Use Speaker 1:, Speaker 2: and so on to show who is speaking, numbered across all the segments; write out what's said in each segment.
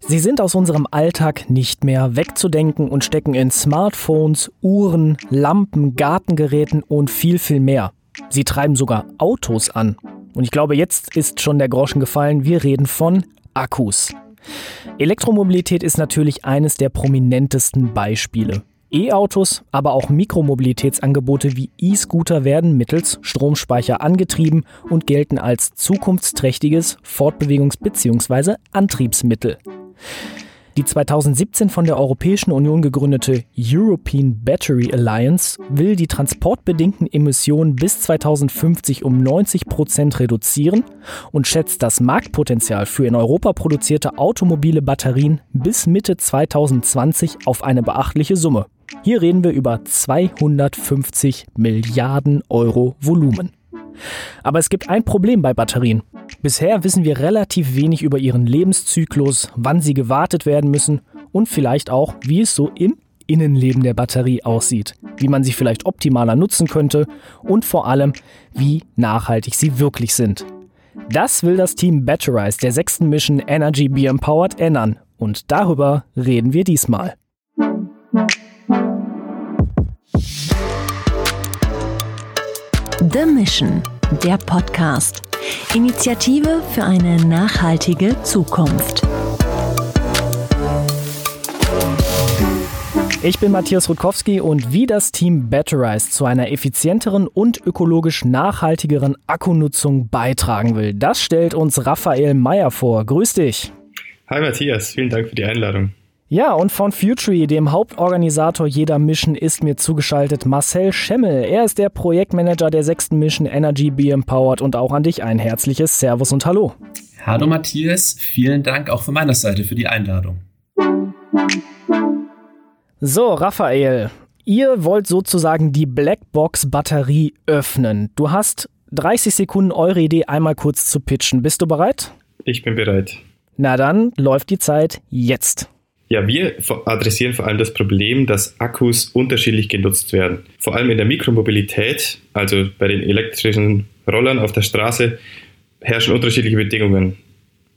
Speaker 1: Sie sind aus unserem Alltag nicht mehr wegzudenken und stecken in Smartphones, Uhren, Lampen, Gartengeräten und viel, viel mehr. Sie treiben sogar Autos an. Und ich glaube, jetzt ist schon der Groschen gefallen. Wir reden von Akkus. Elektromobilität ist natürlich eines der prominentesten Beispiele. E-Autos, aber auch Mikromobilitätsangebote wie E-Scooter werden mittels Stromspeicher angetrieben und gelten als zukunftsträchtiges Fortbewegungs- bzw. Antriebsmittel. Die 2017 von der Europäischen Union gegründete European Battery Alliance will die transportbedingten Emissionen bis 2050 um 90 Prozent reduzieren und schätzt das Marktpotenzial für in Europa produzierte automobile Batterien bis Mitte 2020 auf eine beachtliche Summe. Hier reden wir über 250 Milliarden Euro Volumen. Aber es gibt ein Problem bei Batterien. Bisher wissen wir relativ wenig über ihren Lebenszyklus, wann sie gewartet werden müssen und vielleicht auch, wie es so im Innenleben der Batterie aussieht, wie man sie vielleicht optimaler nutzen könnte und vor allem, wie nachhaltig sie wirklich sind. Das will das Team Batterize der sechsten Mission Energy Be Empowered ändern und darüber reden wir diesmal.
Speaker 2: The Mission, der Podcast. Initiative für eine nachhaltige Zukunft.
Speaker 1: Ich bin Matthias Rutkowski und wie das Team Batterize zu einer effizienteren und ökologisch nachhaltigeren Akkunutzung beitragen will, das stellt uns Raphael Meyer vor. Grüß dich.
Speaker 3: Hi Matthias, vielen Dank für die Einladung.
Speaker 1: Ja, und von Futury, dem Hauptorganisator jeder Mission, ist mir zugeschaltet Marcel Schemmel. Er ist der Projektmanager der sechsten Mission Energy Be Empowered und auch an dich ein herzliches Servus und Hallo.
Speaker 4: Hallo Matthias, vielen Dank auch von meiner Seite für die Einladung.
Speaker 1: So, Raphael, ihr wollt sozusagen die Blackbox-Batterie öffnen. Du hast 30 Sekunden eure Idee einmal kurz zu pitchen. Bist du bereit?
Speaker 3: Ich bin bereit.
Speaker 1: Na dann läuft die Zeit jetzt.
Speaker 3: Ja, wir adressieren vor allem das Problem, dass Akkus unterschiedlich genutzt werden. Vor allem in der Mikromobilität, also bei den elektrischen Rollern auf der Straße, herrschen unterschiedliche Bedingungen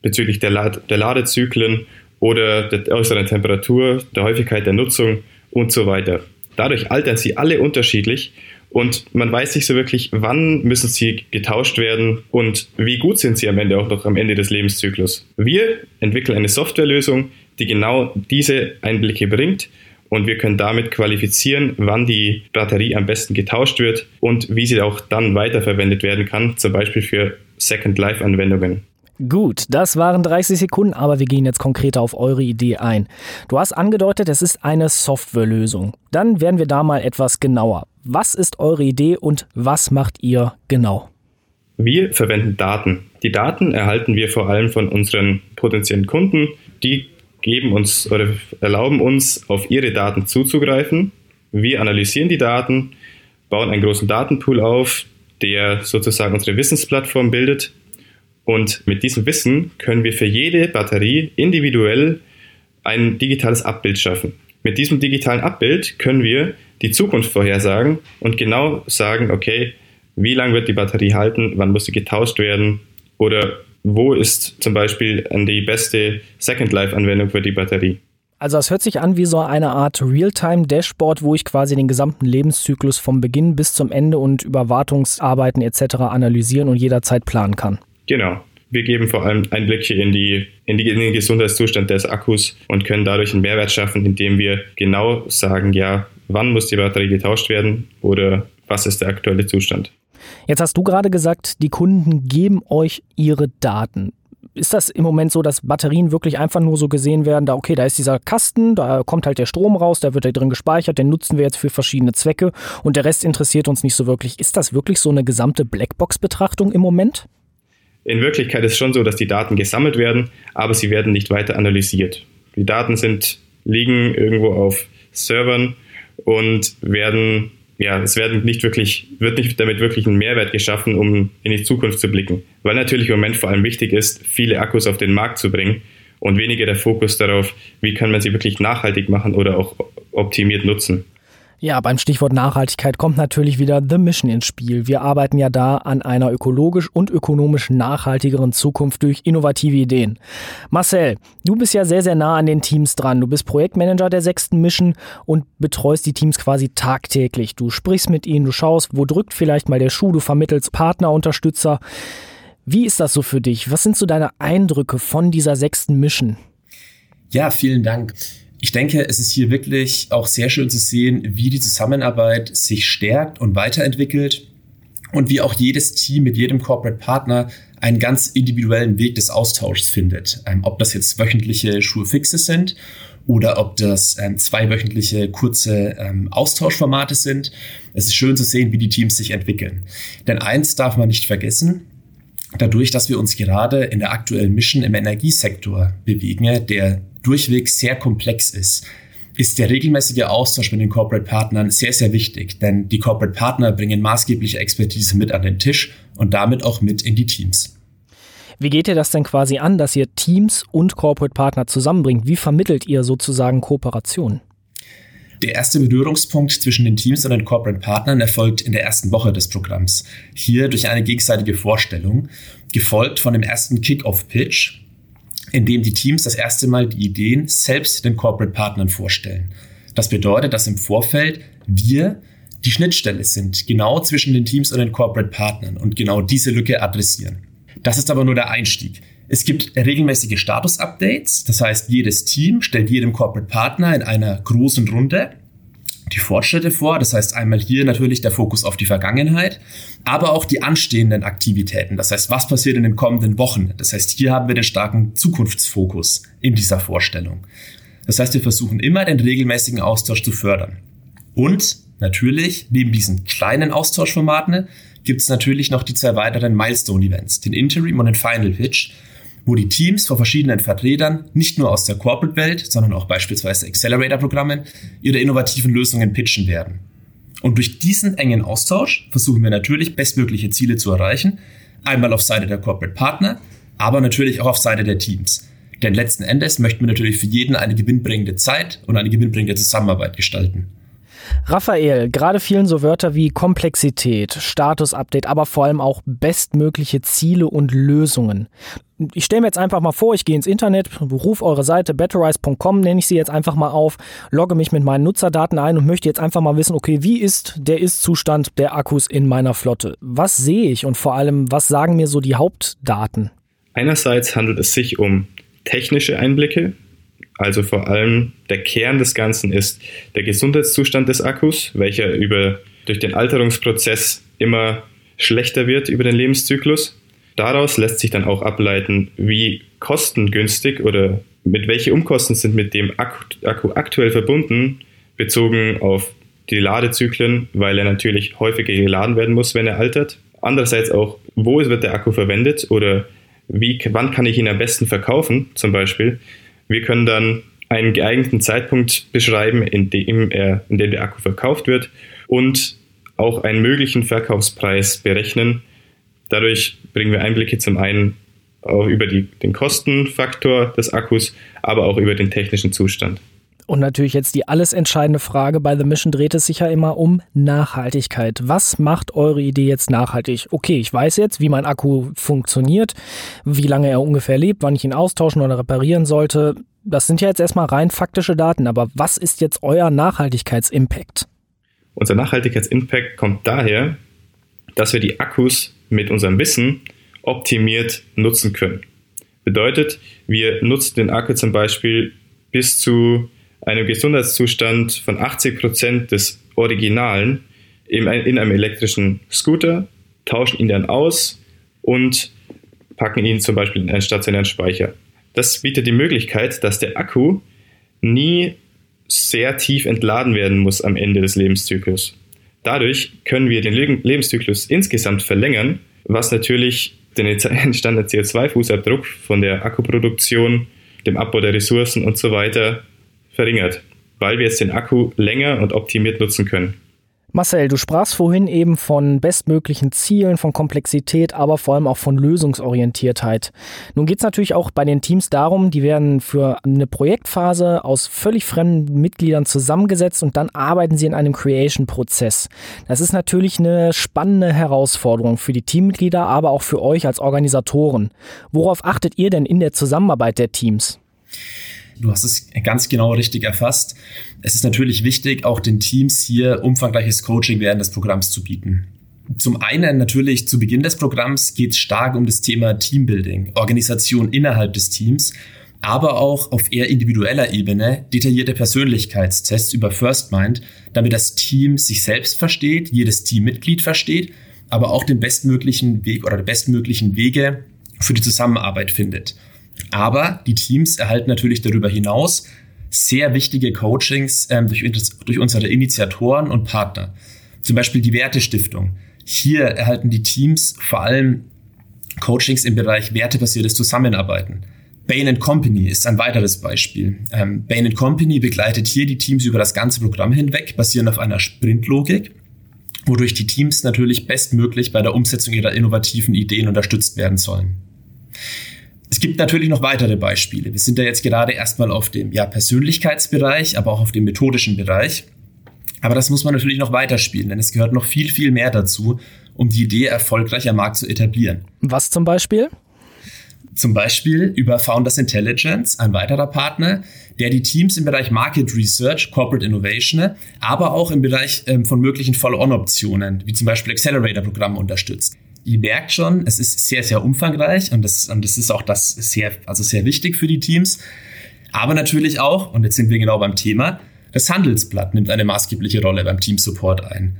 Speaker 3: bezüglich der, Lad der Ladezyklen oder der äußeren Temperatur, der Häufigkeit der Nutzung und so weiter. Dadurch altern sie alle unterschiedlich und man weiß nicht so wirklich, wann müssen sie getauscht werden und wie gut sind sie am Ende auch noch am Ende des Lebenszyklus. Wir entwickeln eine Softwarelösung, die genau diese Einblicke bringt und wir können damit qualifizieren, wann die Batterie am besten getauscht wird und wie sie auch dann weiterverwendet werden kann, zum Beispiel für Second Life Anwendungen.
Speaker 1: Gut, das waren 30 Sekunden, aber wir gehen jetzt konkreter auf eure Idee ein. Du hast angedeutet, es ist eine Softwarelösung. Dann werden wir da mal etwas genauer. Was ist eure Idee und was macht ihr genau?
Speaker 3: Wir verwenden Daten. Die Daten erhalten wir vor allem von unseren potenziellen Kunden. Die geben uns oder erlauben uns, auf ihre Daten zuzugreifen. Wir analysieren die Daten, bauen einen großen Datenpool auf, der sozusagen unsere Wissensplattform bildet. Und mit diesem Wissen können wir für jede Batterie individuell ein digitales Abbild schaffen. Mit diesem digitalen Abbild können wir die Zukunft vorhersagen und genau sagen, okay, wie lange wird die Batterie halten, wann muss sie getauscht werden oder wo ist zum Beispiel die beste Second Life-Anwendung für die Batterie.
Speaker 1: Also das hört sich an wie so eine Art Realtime-Dashboard, wo ich quasi den gesamten Lebenszyklus vom Beginn bis zum Ende und Überwartungsarbeiten etc. analysieren und jederzeit planen kann.
Speaker 3: Genau. Wir geben vor allem Einblicke in, die, in, die, in den Gesundheitszustand des Akkus und können dadurch einen Mehrwert schaffen, indem wir genau sagen, ja, wann muss die Batterie getauscht werden oder was ist der aktuelle Zustand.
Speaker 1: Jetzt hast du gerade gesagt, die Kunden geben euch ihre Daten. Ist das im Moment so, dass Batterien wirklich einfach nur so gesehen werden, da okay, da ist dieser Kasten, da kommt halt der Strom raus, da wird er drin gespeichert, den nutzen wir jetzt für verschiedene Zwecke und der Rest interessiert uns nicht so wirklich. Ist das wirklich so eine gesamte Blackbox-Betrachtung im Moment?
Speaker 3: In Wirklichkeit ist es schon so, dass die Daten gesammelt werden, aber sie werden nicht weiter analysiert. Die Daten sind, liegen irgendwo auf Servern und werden ja, es werden nicht wirklich, wird nicht damit wirklich ein Mehrwert geschaffen, um in die Zukunft zu blicken. Weil natürlich im Moment vor allem wichtig ist, viele Akkus auf den Markt zu bringen und weniger der Fokus darauf, wie kann man sie wirklich nachhaltig machen oder auch optimiert nutzen.
Speaker 1: Ja, beim Stichwort Nachhaltigkeit kommt natürlich wieder The Mission ins Spiel. Wir arbeiten ja da an einer ökologisch und ökonomisch nachhaltigeren Zukunft durch innovative Ideen. Marcel, du bist ja sehr, sehr nah an den Teams dran. Du bist Projektmanager der sechsten Mission und betreust die Teams quasi tagtäglich. Du sprichst mit ihnen, du schaust, wo drückt vielleicht mal der Schuh, du vermittelst Partner, Unterstützer. Wie ist das so für dich? Was sind so deine Eindrücke von dieser sechsten Mission?
Speaker 4: Ja, vielen Dank. Ich denke, es ist hier wirklich auch sehr schön zu sehen, wie die Zusammenarbeit sich stärkt und weiterentwickelt und wie auch jedes Team mit jedem Corporate Partner einen ganz individuellen Weg des Austauschs findet. Ähm, ob das jetzt wöchentliche Schulfixe sind oder ob das ähm, zweiwöchentliche kurze ähm, Austauschformate sind. Es ist schön zu sehen, wie die Teams sich entwickeln. Denn eins darf man nicht vergessen, dadurch, dass wir uns gerade in der aktuellen Mission im Energiesektor bewegen, der durchweg sehr komplex ist, ist der regelmäßige Austausch mit den Corporate Partnern sehr, sehr wichtig, denn die Corporate Partner bringen maßgebliche Expertise mit an den Tisch und damit auch mit in die Teams.
Speaker 1: Wie geht ihr das denn quasi an, dass ihr Teams und Corporate Partner zusammenbringt? Wie vermittelt ihr sozusagen Kooperation?
Speaker 4: Der erste Berührungspunkt zwischen den Teams und den Corporate Partnern erfolgt in der ersten Woche des Programms. Hier durch eine gegenseitige Vorstellung, gefolgt von dem ersten Kick-Off-Pitch, in dem die Teams das erste Mal die Ideen selbst den Corporate Partnern vorstellen. Das bedeutet, dass im Vorfeld wir die Schnittstelle sind, genau zwischen den Teams und den Corporate Partnern und genau diese Lücke adressieren. Das ist aber nur der Einstieg. Es gibt regelmäßige Status-Updates, das heißt, jedes Team stellt jedem Corporate Partner in einer großen Runde die Fortschritte vor. Das heißt einmal hier natürlich der Fokus auf die Vergangenheit, aber auch die anstehenden Aktivitäten. Das heißt, was passiert in den kommenden Wochen? Das heißt, hier haben wir den starken Zukunftsfokus in dieser Vorstellung. Das heißt, wir versuchen immer den regelmäßigen Austausch zu fördern. Und natürlich, neben diesen kleinen Austauschformaten, gibt es natürlich noch die zwei weiteren Milestone-Events, den Interim und den Final Pitch, wo die Teams vor verschiedenen Vertretern nicht nur aus der Corporate-Welt, sondern auch beispielsweise Accelerator-Programmen ihre innovativen Lösungen pitchen werden. Und durch diesen engen Austausch versuchen wir natürlich bestmögliche Ziele zu erreichen, einmal auf Seite der Corporate Partner, aber natürlich auch auf Seite der Teams. Denn letzten Endes möchten wir natürlich für jeden eine gewinnbringende Zeit und eine gewinnbringende Zusammenarbeit gestalten.
Speaker 1: Raphael, gerade fielen so Wörter wie Komplexität, Status-Update, aber vor allem auch bestmögliche Ziele und Lösungen. Ich stelle mir jetzt einfach mal vor, ich gehe ins Internet, rufe eure Seite betterize.com, nenne ich sie jetzt einfach mal auf, logge mich mit meinen Nutzerdaten ein und möchte jetzt einfach mal wissen, okay, wie ist der Ist-Zustand der Akkus in meiner Flotte? Was sehe ich und vor allem, was sagen mir so die Hauptdaten?
Speaker 3: Einerseits handelt es sich um technische Einblicke, also vor allem der Kern des Ganzen ist der Gesundheitszustand des Akkus, welcher über, durch den Alterungsprozess immer schlechter wird über den Lebenszyklus. Daraus lässt sich dann auch ableiten, wie kostengünstig oder mit welche Umkosten sind mit dem Akku, aktuell verbunden, bezogen auf die Ladezyklen, weil er natürlich häufiger geladen werden muss, wenn er altert. Andererseits auch, wo wird der Akku verwendet oder wie, wann kann ich ihn am besten verkaufen, zum Beispiel. Wir können dann einen geeigneten Zeitpunkt beschreiben, in dem, er, in dem der Akku verkauft wird und auch einen möglichen Verkaufspreis berechnen. Dadurch bringen wir Einblicke zum einen auch über die, den Kostenfaktor des Akkus, aber auch über den technischen Zustand.
Speaker 1: Und natürlich jetzt die alles entscheidende Frage bei The Mission dreht es sich ja immer um Nachhaltigkeit. Was macht eure Idee jetzt nachhaltig? Okay, ich weiß jetzt, wie mein Akku funktioniert, wie lange er ungefähr lebt, wann ich ihn austauschen oder reparieren sollte. Das sind ja jetzt erstmal rein faktische Daten, aber was ist jetzt euer Nachhaltigkeitsimpact?
Speaker 3: Unser Nachhaltigkeitsimpact kommt daher, dass wir die Akkus mit unserem Wissen optimiert nutzen können. Bedeutet, wir nutzen den Akku zum Beispiel bis zu einem Gesundheitszustand von 80 Prozent des Originalen in einem elektrischen Scooter, tauschen ihn dann aus und packen ihn zum Beispiel in einen stationären Speicher. Das bietet die Möglichkeit, dass der Akku nie sehr tief entladen werden muss am Ende des Lebenszyklus. Dadurch können wir den Lebenszyklus insgesamt verlängern, was natürlich den entstandenen CO2-Fußabdruck von der Akkuproduktion, dem Abbau der Ressourcen und so weiter verringert, weil wir jetzt den Akku länger und optimiert nutzen können.
Speaker 1: Marcel, du sprachst vorhin eben von bestmöglichen Zielen, von Komplexität, aber vor allem auch von Lösungsorientiertheit. Nun geht es natürlich auch bei den Teams darum, die werden für eine Projektphase aus völlig fremden Mitgliedern zusammengesetzt und dann arbeiten sie in einem Creation-Prozess. Das ist natürlich eine spannende Herausforderung für die Teammitglieder, aber auch für euch als Organisatoren. Worauf achtet ihr denn in der Zusammenarbeit der Teams?
Speaker 4: Du hast es ganz genau richtig erfasst. Es ist natürlich wichtig, auch den Teams hier umfangreiches Coaching während des Programms zu bieten. Zum einen natürlich zu Beginn des Programms geht es stark um das Thema Teambuilding, Organisation innerhalb des Teams, aber auch auf eher individueller Ebene detaillierte Persönlichkeitstests über First Mind, damit das Team sich selbst versteht, jedes Teammitglied versteht, aber auch den bestmöglichen Weg oder die bestmöglichen Wege für die Zusammenarbeit findet. Aber die Teams erhalten natürlich darüber hinaus sehr wichtige Coachings ähm, durch, durch unsere Initiatoren und Partner. Zum Beispiel die Wertestiftung. Hier erhalten die Teams vor allem Coachings im Bereich wertebasiertes Zusammenarbeiten. Bain Company ist ein weiteres Beispiel. Ähm, Bain Company begleitet hier die Teams über das ganze Programm hinweg, basierend auf einer Sprintlogik, wodurch die Teams natürlich bestmöglich bei der Umsetzung ihrer innovativen Ideen unterstützt werden sollen. Es gibt natürlich noch weitere Beispiele. Wir sind da jetzt gerade erstmal auf dem ja, Persönlichkeitsbereich, aber auch auf dem methodischen Bereich. Aber das muss man natürlich noch weiterspielen, denn es gehört noch viel, viel mehr dazu, um die Idee erfolgreich am Markt zu etablieren.
Speaker 1: Was zum Beispiel?
Speaker 4: Zum Beispiel über Founders Intelligence, ein weiterer Partner, der die Teams im Bereich Market Research, Corporate Innovation, aber auch im Bereich ähm, von möglichen Follow-on-Optionen, wie zum Beispiel Accelerator-Programme unterstützt ihr merkt schon, es ist sehr, sehr umfangreich und das, und ist auch das sehr, also sehr wichtig für die Teams. Aber natürlich auch, und jetzt sind wir genau beim Thema, das Handelsblatt nimmt eine maßgebliche Rolle beim Team Support ein.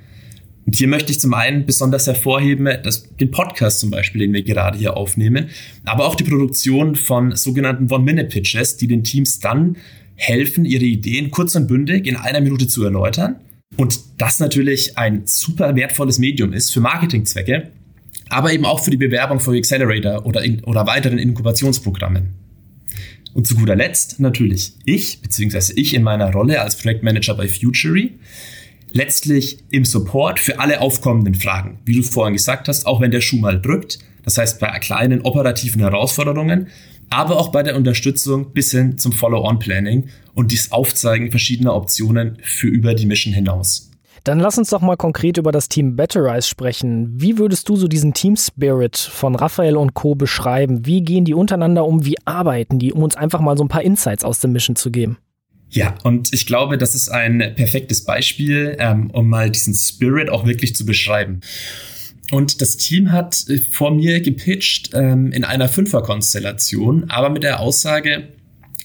Speaker 4: Und hier möchte ich zum einen besonders hervorheben, dass den Podcast zum Beispiel, den wir gerade hier aufnehmen, aber auch die Produktion von sogenannten One-Minute-Pitches, die den Teams dann helfen, ihre Ideen kurz und bündig in einer Minute zu erläutern. Und das natürlich ein super wertvolles Medium ist für Marketingzwecke, aber eben auch für die Bewerbung für Accelerator oder, in, oder weiteren Inkubationsprogrammen. Und zu guter Letzt natürlich ich, beziehungsweise ich in meiner Rolle als Projektmanager bei Futury, letztlich im Support für alle aufkommenden Fragen, wie du vorhin gesagt hast, auch wenn der Schuh mal drückt, das heißt bei kleinen operativen Herausforderungen, aber auch bei der Unterstützung bis hin zum Follow-on-Planning und das Aufzeigen verschiedener Optionen für über die Mission hinaus.
Speaker 1: Dann lass uns doch mal konkret über das Team Batterize sprechen. Wie würdest du so diesen Team Spirit von Raphael und Co. beschreiben? Wie gehen die untereinander um? Wie arbeiten die, um uns einfach mal so ein paar Insights aus dem Mission zu geben?
Speaker 4: Ja, und ich glaube, das ist ein perfektes Beispiel, ähm, um mal diesen Spirit auch wirklich zu beschreiben. Und das Team hat äh, vor mir gepitcht ähm, in einer Fünferkonstellation, aber mit der Aussage,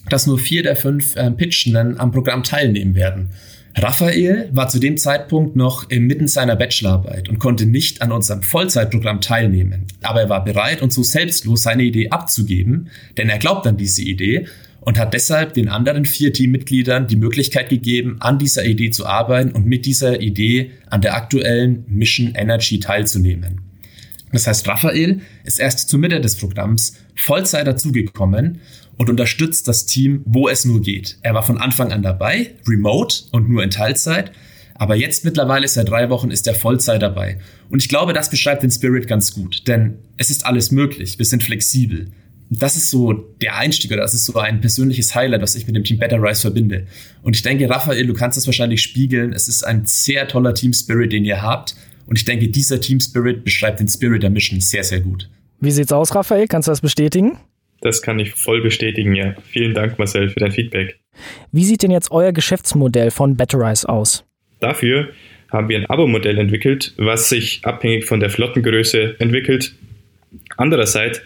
Speaker 4: dass nur vier der fünf äh, Pitchenden am Programm teilnehmen werden. Raphael war zu dem Zeitpunkt noch inmitten seiner Bachelorarbeit und konnte nicht an unserem Vollzeitprogramm teilnehmen. Aber er war bereit und so selbstlos seine Idee abzugeben, denn er glaubt an diese Idee und hat deshalb den anderen vier Teammitgliedern die Möglichkeit gegeben, an dieser Idee zu arbeiten und mit dieser Idee an der aktuellen Mission Energy teilzunehmen. Das heißt, Raphael ist erst zur Mitte des Programms Vollzeit dazugekommen und unterstützt das Team, wo es nur geht. Er war von Anfang an dabei, remote und nur in Teilzeit. Aber jetzt mittlerweile seit drei Wochen ist er Vollzeit dabei. Und ich glaube, das beschreibt den Spirit ganz gut. Denn es ist alles möglich. Wir sind flexibel. Das ist so der Einstieg oder das ist so ein persönliches Highlight, was ich mit dem Team Better Rise verbinde. Und ich denke, Raphael, du kannst das wahrscheinlich spiegeln. Es ist ein sehr toller Team Spirit, den ihr habt. Und ich denke, dieser Team Spirit beschreibt den Spirit der Mission sehr, sehr gut.
Speaker 1: Wie sieht's aus, Raphael? Kannst du das bestätigen?
Speaker 3: Das kann ich voll bestätigen, ja. Vielen Dank, Marcel, für dein Feedback.
Speaker 1: Wie sieht denn jetzt euer Geschäftsmodell von Batterize aus?
Speaker 3: Dafür haben wir ein Abo-Modell entwickelt, was sich abhängig von der Flottengröße entwickelt. Andererseits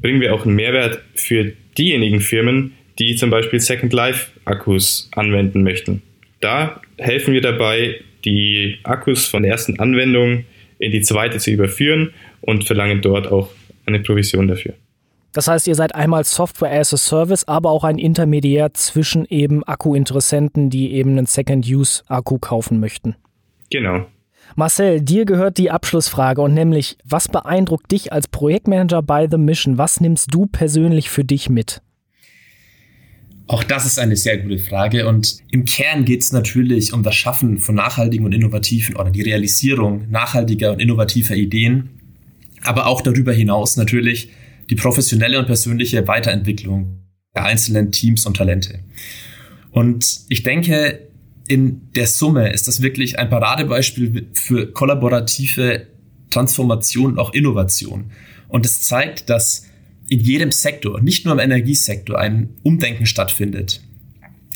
Speaker 3: bringen wir auch einen Mehrwert für diejenigen Firmen, die zum Beispiel Second Life Akkus anwenden möchten. Da helfen wir dabei, die Akkus von der ersten Anwendung in die zweite zu überführen und verlangen dort auch eine Provision dafür.
Speaker 1: Das heißt, ihr seid einmal Software as a Service, aber auch ein Intermediär zwischen eben Akkuinteressenten, die eben einen Second-Use-Akku kaufen möchten.
Speaker 3: Genau.
Speaker 1: Marcel, dir gehört die Abschlussfrage und nämlich, was beeindruckt dich als Projektmanager bei The Mission? Was nimmst du persönlich für dich mit?
Speaker 4: Auch das ist eine sehr gute Frage und im Kern geht es natürlich um das Schaffen von nachhaltigen und innovativen oder die Realisierung nachhaltiger und innovativer Ideen, aber auch darüber hinaus natürlich die professionelle und persönliche Weiterentwicklung der einzelnen Teams und Talente. Und ich denke, in der Summe ist das wirklich ein Paradebeispiel für kollaborative Transformation und auch Innovation. Und es zeigt, dass in jedem Sektor, nicht nur im Energiesektor, ein Umdenken stattfindet.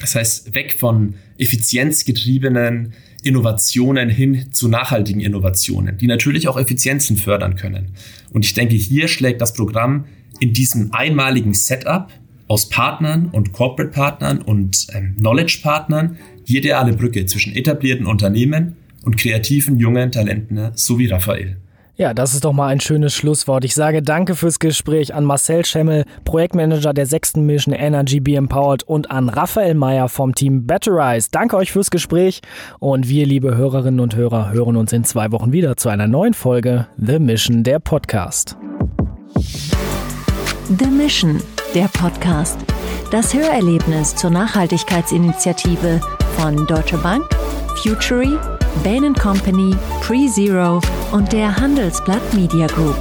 Speaker 4: Das heißt, weg von effizienzgetriebenen Innovationen hin zu nachhaltigen Innovationen, die natürlich auch Effizienzen fördern können. Und ich denke, hier schlägt das Programm in diesem einmaligen Setup aus Partnern und Corporate-Partnern und ähm, Knowledge-Partnern die ideale Brücke zwischen etablierten Unternehmen und kreativen jungen Talenten so wie Raphael.
Speaker 1: Ja, das ist doch mal ein schönes Schlusswort. Ich sage danke fürs Gespräch an Marcel Schemmel, Projektmanager der sechsten Mission Energy Be Empowered und an Raphael Meyer vom Team Batterize. Danke euch fürs Gespräch und wir, liebe Hörerinnen und Hörer, hören uns in zwei Wochen wieder zu einer neuen Folge The Mission, der Podcast.
Speaker 2: The Mission, der Podcast. Das Hörerlebnis zur Nachhaltigkeitsinitiative von Deutsche Bank, Futury, Bain Company, PreZero und der Handelsblatt Media Group.